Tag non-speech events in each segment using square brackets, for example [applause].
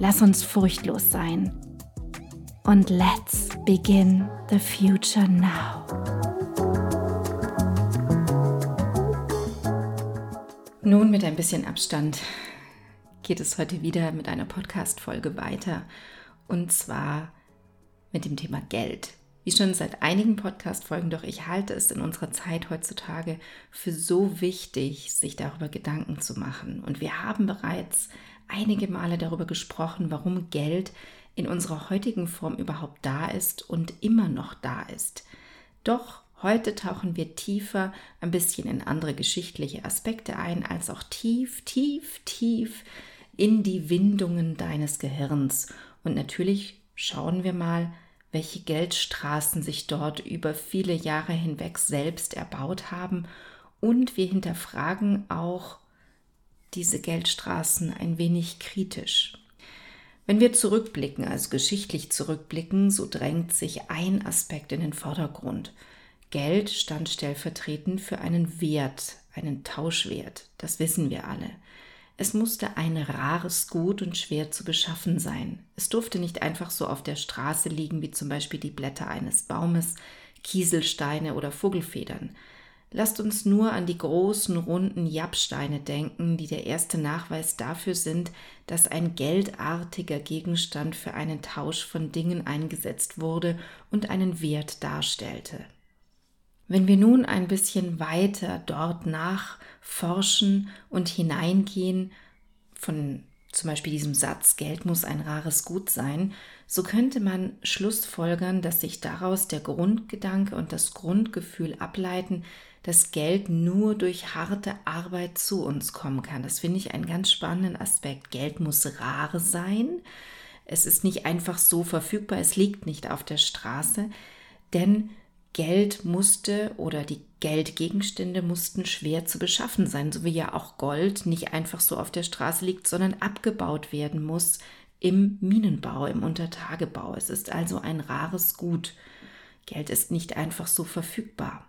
Lass uns furchtlos sein. Und let's begin the future now. Nun mit ein bisschen Abstand geht es heute wieder mit einer Podcast-Folge weiter. Und zwar mit dem Thema Geld. Wie schon seit einigen Podcast-Folgen, doch ich halte es in unserer Zeit heutzutage für so wichtig, sich darüber Gedanken zu machen. Und wir haben bereits einige Male darüber gesprochen, warum Geld in unserer heutigen Form überhaupt da ist und immer noch da ist. Doch heute tauchen wir tiefer ein bisschen in andere geschichtliche Aspekte ein, als auch tief, tief, tief in die Windungen deines Gehirns. Und natürlich schauen wir mal, welche Geldstraßen sich dort über viele Jahre hinweg selbst erbaut haben. Und wir hinterfragen auch, diese Geldstraßen ein wenig kritisch. Wenn wir zurückblicken, also geschichtlich zurückblicken, so drängt sich ein Aspekt in den Vordergrund. Geld stand stellvertretend für einen Wert, einen Tauschwert, das wissen wir alle. Es musste ein rares Gut und schwer zu beschaffen sein. Es durfte nicht einfach so auf der Straße liegen, wie zum Beispiel die Blätter eines Baumes, Kieselsteine oder Vogelfedern. Lasst uns nur an die großen, runden Jappsteine denken, die der erste Nachweis dafür sind, dass ein geldartiger Gegenstand für einen Tausch von Dingen eingesetzt wurde und einen Wert darstellte. Wenn wir nun ein bisschen weiter dort nachforschen und hineingehen, von zum Beispiel diesem Satz, Geld muss ein rares Gut sein, so könnte man schlussfolgern, dass sich daraus der Grundgedanke und das Grundgefühl ableiten, dass Geld nur durch harte Arbeit zu uns kommen kann. Das finde ich einen ganz spannenden Aspekt. Geld muss rar sein. Es ist nicht einfach so verfügbar, es liegt nicht auf der Straße, denn Geld musste oder die Geldgegenstände mussten schwer zu beschaffen sein, so wie ja auch Gold nicht einfach so auf der Straße liegt, sondern abgebaut werden muss im Minenbau, im Untertagebau. Es ist also ein rares Gut. Geld ist nicht einfach so verfügbar.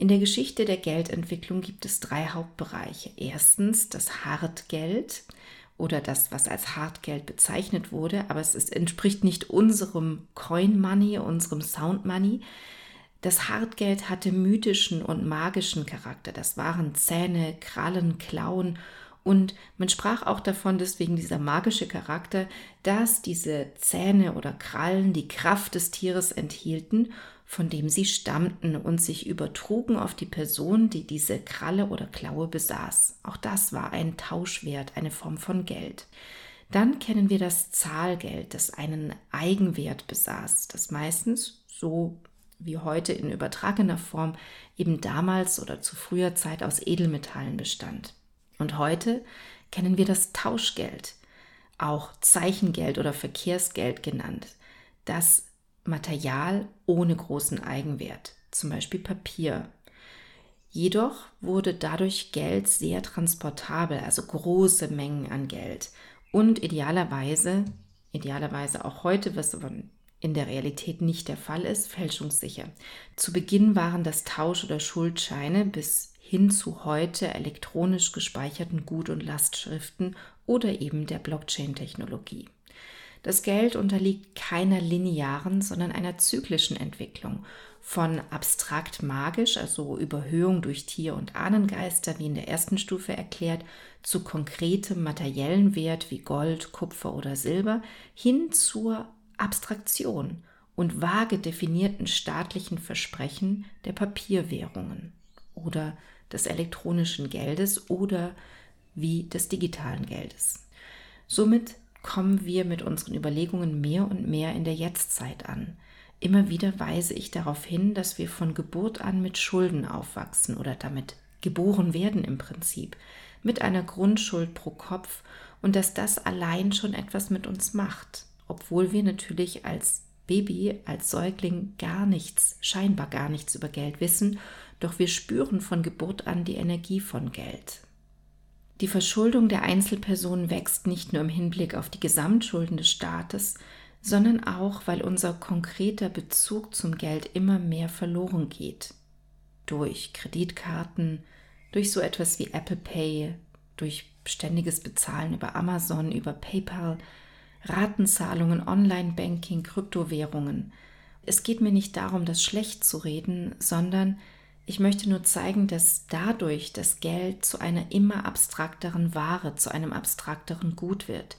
In der Geschichte der Geldentwicklung gibt es drei Hauptbereiche. Erstens das Hartgeld oder das, was als Hartgeld bezeichnet wurde, aber es ist, entspricht nicht unserem Coin Money, unserem Sound Money. Das Hartgeld hatte mythischen und magischen Charakter. Das waren Zähne, Krallen, Klauen und man sprach auch davon, deswegen dieser magische Charakter, dass diese Zähne oder Krallen die Kraft des Tieres enthielten von dem sie stammten und sich übertrugen auf die Person, die diese Kralle oder Klaue besaß. Auch das war ein Tauschwert, eine Form von Geld. Dann kennen wir das Zahlgeld, das einen Eigenwert besaß, das meistens so wie heute in übertragener Form eben damals oder zu früher Zeit aus Edelmetallen bestand. Und heute kennen wir das Tauschgeld, auch Zeichengeld oder Verkehrsgeld genannt, das Material ohne großen Eigenwert, zum Beispiel Papier. Jedoch wurde dadurch Geld sehr transportabel, also große Mengen an Geld und idealerweise, idealerweise auch heute, was aber in der Realität nicht der Fall ist, fälschungssicher. Zu Beginn waren das Tausch- oder Schuldscheine bis hin zu heute elektronisch gespeicherten Gut- und Lastschriften oder eben der Blockchain-Technologie. Das Geld unterliegt keiner linearen, sondern einer zyklischen Entwicklung von abstrakt magisch, also Überhöhung durch Tier- und Ahnengeister, wie in der ersten Stufe erklärt, zu konkretem materiellen Wert wie Gold, Kupfer oder Silber, hin zur Abstraktion und vage definierten staatlichen Versprechen der Papierwährungen oder des elektronischen Geldes oder wie des digitalen Geldes. Somit kommen wir mit unseren Überlegungen mehr und mehr in der Jetztzeit an. Immer wieder weise ich darauf hin, dass wir von Geburt an mit Schulden aufwachsen oder damit geboren werden im Prinzip, mit einer Grundschuld pro Kopf und dass das allein schon etwas mit uns macht, obwohl wir natürlich als Baby, als Säugling gar nichts, scheinbar gar nichts über Geld wissen, doch wir spüren von Geburt an die Energie von Geld. Die Verschuldung der Einzelpersonen wächst nicht nur im Hinblick auf die Gesamtschulden des Staates, sondern auch, weil unser konkreter Bezug zum Geld immer mehr verloren geht. Durch Kreditkarten, durch so etwas wie Apple Pay, durch ständiges Bezahlen über Amazon, über PayPal, Ratenzahlungen, Online-Banking, Kryptowährungen. Es geht mir nicht darum, das schlecht zu reden, sondern ich möchte nur zeigen, dass dadurch das Geld zu einer immer abstrakteren Ware, zu einem abstrakteren Gut wird.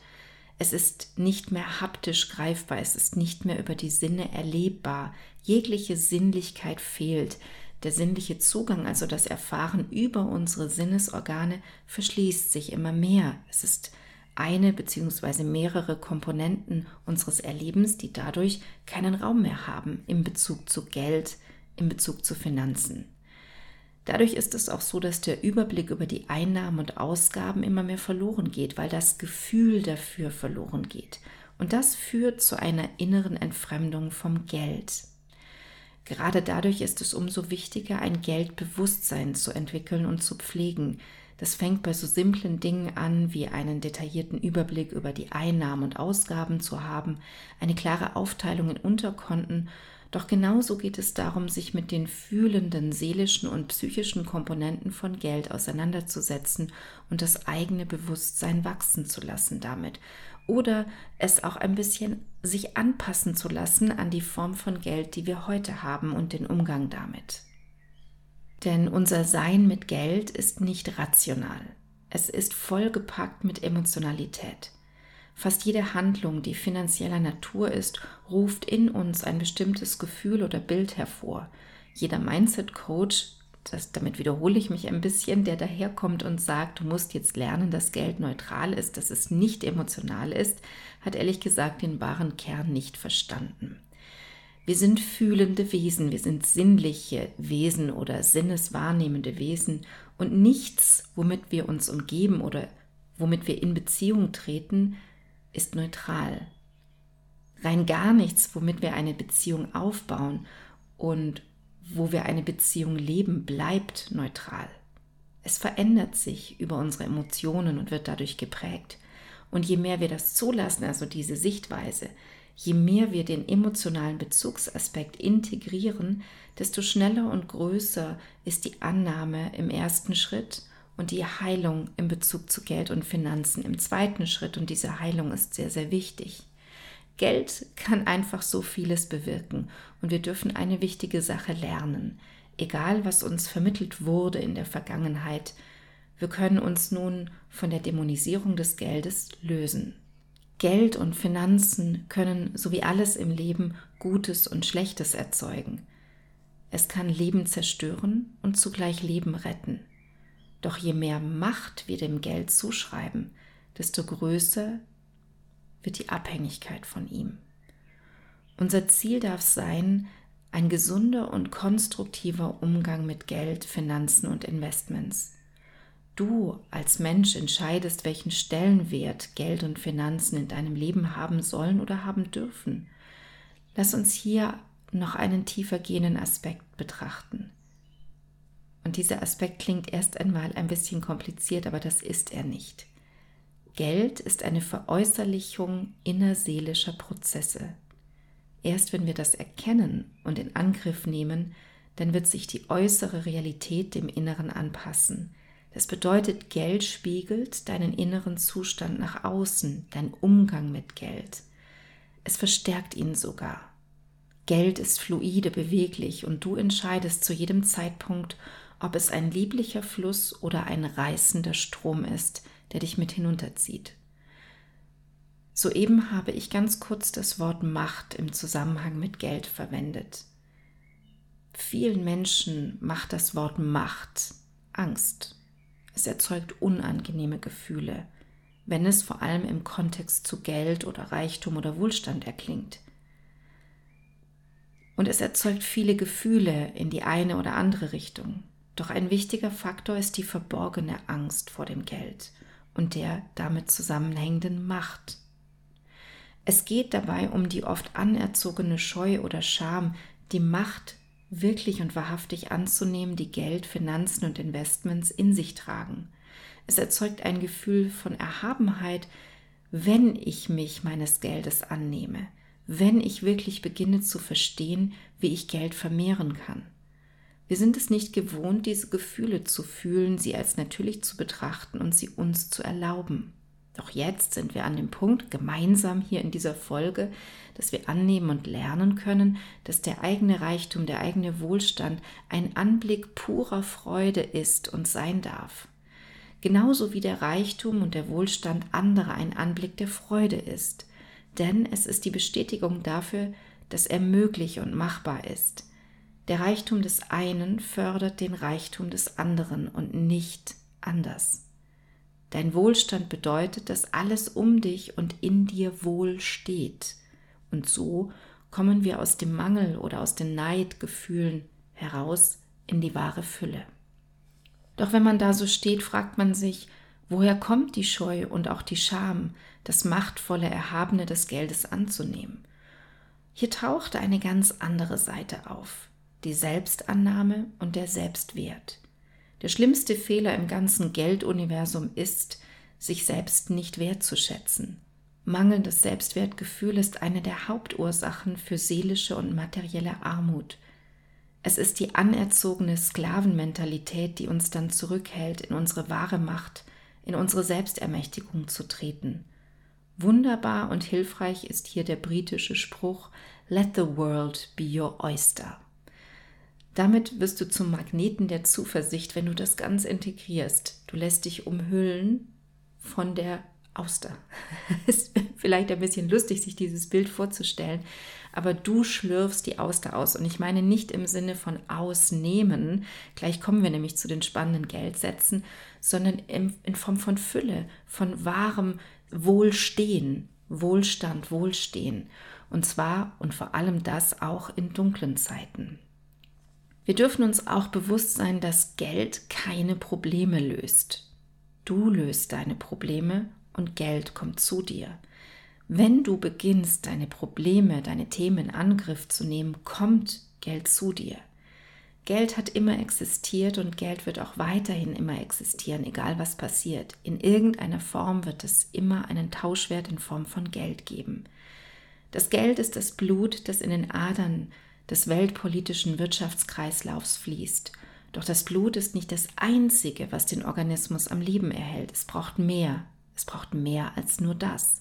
Es ist nicht mehr haptisch greifbar, es ist nicht mehr über die Sinne erlebbar. Jegliche Sinnlichkeit fehlt. Der sinnliche Zugang, also das Erfahren über unsere Sinnesorgane, verschließt sich immer mehr. Es ist eine bzw. mehrere Komponenten unseres Erlebens, die dadurch keinen Raum mehr haben in Bezug zu Geld, in Bezug zu Finanzen. Dadurch ist es auch so, dass der Überblick über die Einnahmen und Ausgaben immer mehr verloren geht, weil das Gefühl dafür verloren geht. Und das führt zu einer inneren Entfremdung vom Geld. Gerade dadurch ist es umso wichtiger, ein Geldbewusstsein zu entwickeln und zu pflegen. Das fängt bei so simplen Dingen an, wie einen detaillierten Überblick über die Einnahmen und Ausgaben zu haben, eine klare Aufteilung in Unterkonten doch genauso geht es darum, sich mit den fühlenden seelischen und psychischen Komponenten von Geld auseinanderzusetzen und das eigene Bewusstsein wachsen zu lassen damit. Oder es auch ein bisschen sich anpassen zu lassen an die Form von Geld, die wir heute haben und den Umgang damit. Denn unser Sein mit Geld ist nicht rational. Es ist vollgepackt mit Emotionalität. Fast jede Handlung, die finanzieller Natur ist, ruft in uns ein bestimmtes Gefühl oder Bild hervor. Jeder Mindset-Coach, damit wiederhole ich mich ein bisschen, der daherkommt und sagt, du musst jetzt lernen, dass Geld neutral ist, dass es nicht emotional ist, hat ehrlich gesagt den wahren Kern nicht verstanden. Wir sind fühlende Wesen, wir sind sinnliche Wesen oder sinneswahrnehmende Wesen und nichts, womit wir uns umgeben oder womit wir in Beziehung treten, ist neutral. Rein gar nichts, womit wir eine Beziehung aufbauen und wo wir eine Beziehung leben, bleibt neutral. Es verändert sich über unsere Emotionen und wird dadurch geprägt. Und je mehr wir das zulassen, also diese Sichtweise, je mehr wir den emotionalen Bezugsaspekt integrieren, desto schneller und größer ist die Annahme im ersten Schritt und die Heilung in Bezug zu Geld und Finanzen im zweiten Schritt. Und diese Heilung ist sehr, sehr wichtig. Geld kann einfach so vieles bewirken und wir dürfen eine wichtige Sache lernen. Egal, was uns vermittelt wurde in der Vergangenheit, wir können uns nun von der Dämonisierung des Geldes lösen. Geld und Finanzen können, so wie alles im Leben, Gutes und Schlechtes erzeugen. Es kann Leben zerstören und zugleich Leben retten. Doch je mehr Macht wir dem Geld zuschreiben, desto größer wird die Abhängigkeit von ihm. Unser Ziel darf sein, ein gesunder und konstruktiver Umgang mit Geld, Finanzen und Investments. Du als Mensch entscheidest, welchen Stellenwert Geld und Finanzen in deinem Leben haben sollen oder haben dürfen. Lass uns hier noch einen tiefer gehenden Aspekt betrachten. Und dieser Aspekt klingt erst einmal ein bisschen kompliziert, aber das ist er nicht. Geld ist eine Veräußerlichung innerseelischer Prozesse. Erst wenn wir das erkennen und in Angriff nehmen, dann wird sich die äußere Realität dem Inneren anpassen. Das bedeutet, Geld spiegelt deinen inneren Zustand nach außen, dein Umgang mit Geld. Es verstärkt ihn sogar. Geld ist fluide, beweglich und du entscheidest zu jedem Zeitpunkt, ob es ein lieblicher Fluss oder ein reißender Strom ist, der dich mit hinunterzieht. Soeben habe ich ganz kurz das Wort Macht im Zusammenhang mit Geld verwendet. Vielen Menschen macht das Wort Macht Angst. Es erzeugt unangenehme Gefühle, wenn es vor allem im Kontext zu Geld oder Reichtum oder Wohlstand erklingt. Und es erzeugt viele Gefühle in die eine oder andere Richtung. Doch ein wichtiger Faktor ist die verborgene Angst vor dem Geld und der damit zusammenhängenden Macht. Es geht dabei um die oft anerzogene Scheu oder Scham, die Macht wirklich und wahrhaftig anzunehmen, die Geld, Finanzen und Investments in sich tragen. Es erzeugt ein Gefühl von Erhabenheit, wenn ich mich meines Geldes annehme, wenn ich wirklich beginne zu verstehen, wie ich Geld vermehren kann. Wir sind es nicht gewohnt, diese Gefühle zu fühlen, sie als natürlich zu betrachten und sie uns zu erlauben. Doch jetzt sind wir an dem Punkt, gemeinsam hier in dieser Folge, dass wir annehmen und lernen können, dass der eigene Reichtum, der eigene Wohlstand ein Anblick purer Freude ist und sein darf. Genauso wie der Reichtum und der Wohlstand anderer ein Anblick der Freude ist. Denn es ist die Bestätigung dafür, dass er möglich und machbar ist. Der Reichtum des einen fördert den Reichtum des anderen und nicht anders. Dein Wohlstand bedeutet, dass alles um dich und in dir wohl steht. Und so kommen wir aus dem Mangel oder aus den Neidgefühlen heraus in die wahre Fülle. Doch wenn man da so steht, fragt man sich, woher kommt die Scheu und auch die Scham, das machtvolle Erhabene des Geldes anzunehmen? Hier tauchte eine ganz andere Seite auf, die Selbstannahme und der Selbstwert. Der schlimmste Fehler im ganzen Gelduniversum ist, sich selbst nicht wertzuschätzen. Mangelndes Selbstwertgefühl ist eine der Hauptursachen für seelische und materielle Armut. Es ist die anerzogene Sklavenmentalität, die uns dann zurückhält, in unsere wahre Macht, in unsere Selbstermächtigung zu treten. Wunderbar und hilfreich ist hier der britische Spruch Let the world be your oyster. Damit wirst du zum Magneten der Zuversicht, wenn du das ganz integrierst. Du lässt dich umhüllen von der Auster. [laughs] ist vielleicht ein bisschen lustig, sich dieses Bild vorzustellen, aber du schlürfst die Auster aus. Und ich meine nicht im Sinne von ausnehmen, gleich kommen wir nämlich zu den spannenden Geldsätzen, sondern in, in Form von Fülle, von wahrem Wohlstehen, Wohlstand, Wohlstehen. Und zwar und vor allem das auch in dunklen Zeiten. Wir dürfen uns auch bewusst sein, dass Geld keine Probleme löst. Du löst deine Probleme und Geld kommt zu dir. Wenn du beginnst, deine Probleme, deine Themen in Angriff zu nehmen, kommt Geld zu dir. Geld hat immer existiert und Geld wird auch weiterhin immer existieren, egal was passiert. In irgendeiner Form wird es immer einen Tauschwert in Form von Geld geben. Das Geld ist das Blut, das in den Adern des weltpolitischen Wirtschaftskreislaufs fließt. Doch das Blut ist nicht das Einzige, was den Organismus am Leben erhält. Es braucht mehr. Es braucht mehr als nur das.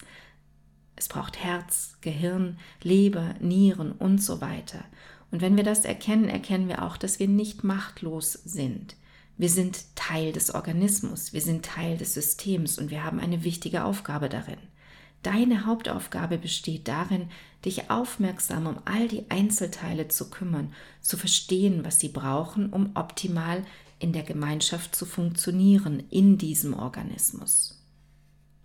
Es braucht Herz, Gehirn, Leber, Nieren und so weiter. Und wenn wir das erkennen, erkennen wir auch, dass wir nicht machtlos sind. Wir sind Teil des Organismus, wir sind Teil des Systems und wir haben eine wichtige Aufgabe darin. Deine Hauptaufgabe besteht darin, dich aufmerksam um all die Einzelteile zu kümmern, zu verstehen, was sie brauchen, um optimal in der Gemeinschaft zu funktionieren, in diesem Organismus.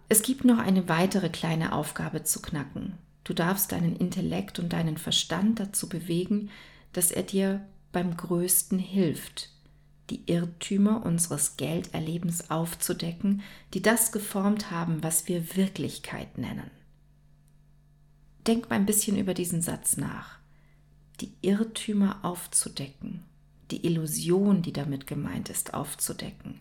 Es gibt noch eine weitere kleine Aufgabe zu knacken. Du darfst deinen Intellekt und deinen Verstand dazu bewegen, dass er dir beim Größten hilft, die Irrtümer unseres Gelderlebens aufzudecken, die das geformt haben, was wir Wirklichkeit nennen. Denk mal ein bisschen über diesen Satz nach. Die Irrtümer aufzudecken, die Illusion, die damit gemeint ist, aufzudecken.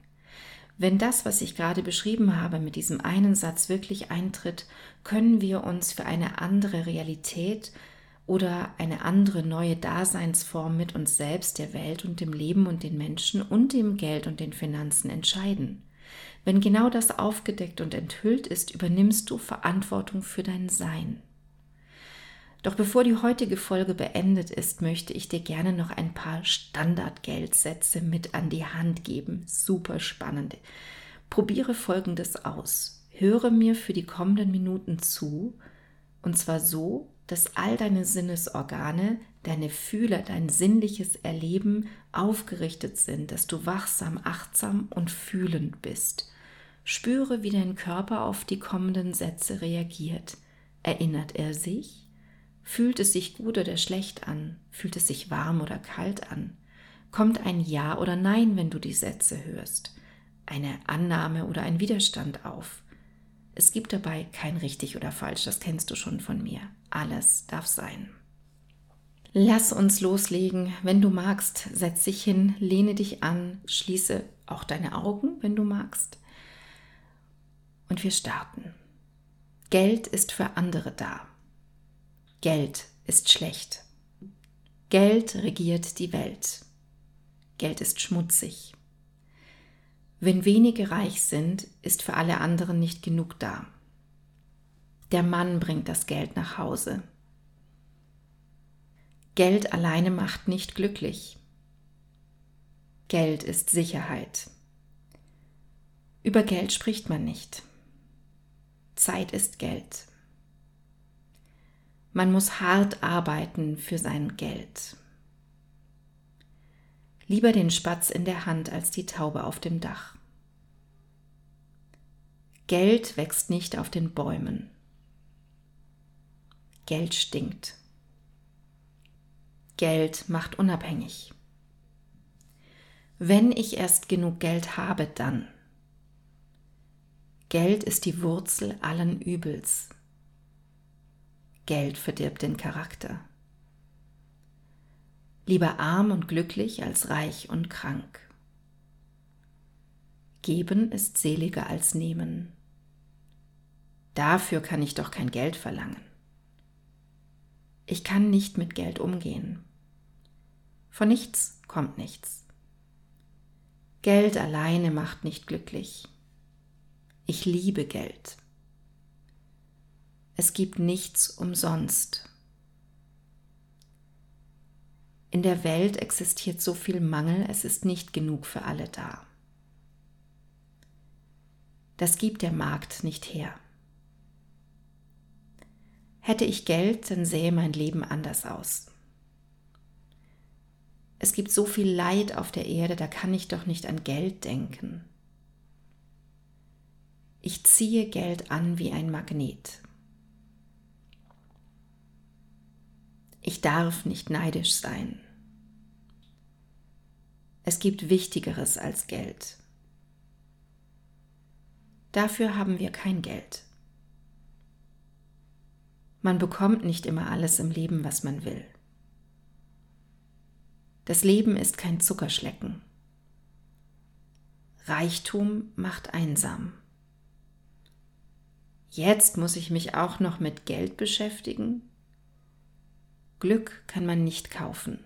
Wenn das, was ich gerade beschrieben habe, mit diesem einen Satz wirklich eintritt, können wir uns für eine andere Realität, oder eine andere neue Daseinsform mit uns selbst, der Welt und dem Leben und den Menschen und dem Geld und den Finanzen entscheiden. Wenn genau das aufgedeckt und enthüllt ist, übernimmst du Verantwortung für dein Sein. Doch bevor die heutige Folge beendet ist, möchte ich dir gerne noch ein paar Standardgeldsätze mit an die Hand geben. Super spannend. Probiere Folgendes aus. höre mir für die kommenden Minuten zu, und zwar so, dass all deine Sinnesorgane, deine Fühler, dein sinnliches Erleben aufgerichtet sind, dass du wachsam, achtsam und fühlend bist. Spüre, wie dein Körper auf die kommenden Sätze reagiert. Erinnert er sich? Fühlt es sich gut oder schlecht an? Fühlt es sich warm oder kalt an? Kommt ein Ja oder Nein, wenn du die Sätze hörst? Eine Annahme oder ein Widerstand auf? Es gibt dabei kein richtig oder falsch, das kennst du schon von mir. Alles darf sein. Lass uns loslegen. Wenn du magst, setz dich hin, lehne dich an, schließe auch deine Augen, wenn du magst. Und wir starten. Geld ist für andere da. Geld ist schlecht. Geld regiert die Welt. Geld ist schmutzig. Wenn wenige reich sind, ist für alle anderen nicht genug da. Der Mann bringt das Geld nach Hause. Geld alleine macht nicht glücklich. Geld ist Sicherheit. Über Geld spricht man nicht. Zeit ist Geld. Man muss hart arbeiten für sein Geld. Lieber den Spatz in der Hand als die Taube auf dem Dach. Geld wächst nicht auf den Bäumen. Geld stinkt. Geld macht unabhängig. Wenn ich erst genug Geld habe, dann. Geld ist die Wurzel allen Übels. Geld verdirbt den Charakter. Lieber arm und glücklich als reich und krank. Geben ist seliger als nehmen. Dafür kann ich doch kein Geld verlangen. Ich kann nicht mit Geld umgehen. Von nichts kommt nichts. Geld alleine macht nicht glücklich. Ich liebe Geld. Es gibt nichts umsonst. In der Welt existiert so viel Mangel, es ist nicht genug für alle da. Das gibt der Markt nicht her. Hätte ich Geld, dann sähe mein Leben anders aus. Es gibt so viel Leid auf der Erde, da kann ich doch nicht an Geld denken. Ich ziehe Geld an wie ein Magnet. Ich darf nicht neidisch sein. Es gibt Wichtigeres als Geld. Dafür haben wir kein Geld. Man bekommt nicht immer alles im Leben, was man will. Das Leben ist kein Zuckerschlecken. Reichtum macht einsam. Jetzt muss ich mich auch noch mit Geld beschäftigen? Glück kann man nicht kaufen.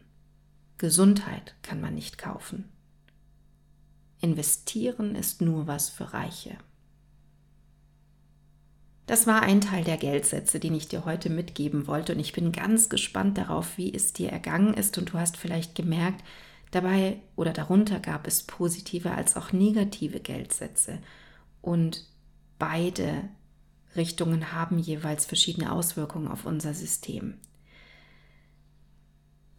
Gesundheit kann man nicht kaufen. Investieren ist nur was für Reiche. Das war ein Teil der Geldsätze, den ich dir heute mitgeben wollte und ich bin ganz gespannt darauf, wie es dir ergangen ist und du hast vielleicht gemerkt, dabei oder darunter gab es positive als auch negative Geldsätze und beide Richtungen haben jeweils verschiedene Auswirkungen auf unser System.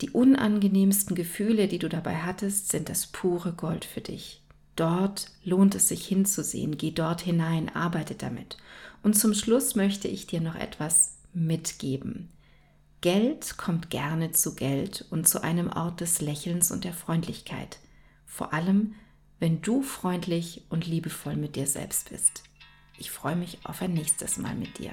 Die unangenehmsten Gefühle, die du dabei hattest, sind das pure Gold für dich. Dort lohnt es sich hinzusehen. Geh dort hinein, arbeite damit. Und zum Schluss möchte ich dir noch etwas mitgeben. Geld kommt gerne zu Geld und zu einem Ort des Lächelns und der Freundlichkeit. Vor allem, wenn du freundlich und liebevoll mit dir selbst bist. Ich freue mich auf ein nächstes Mal mit dir.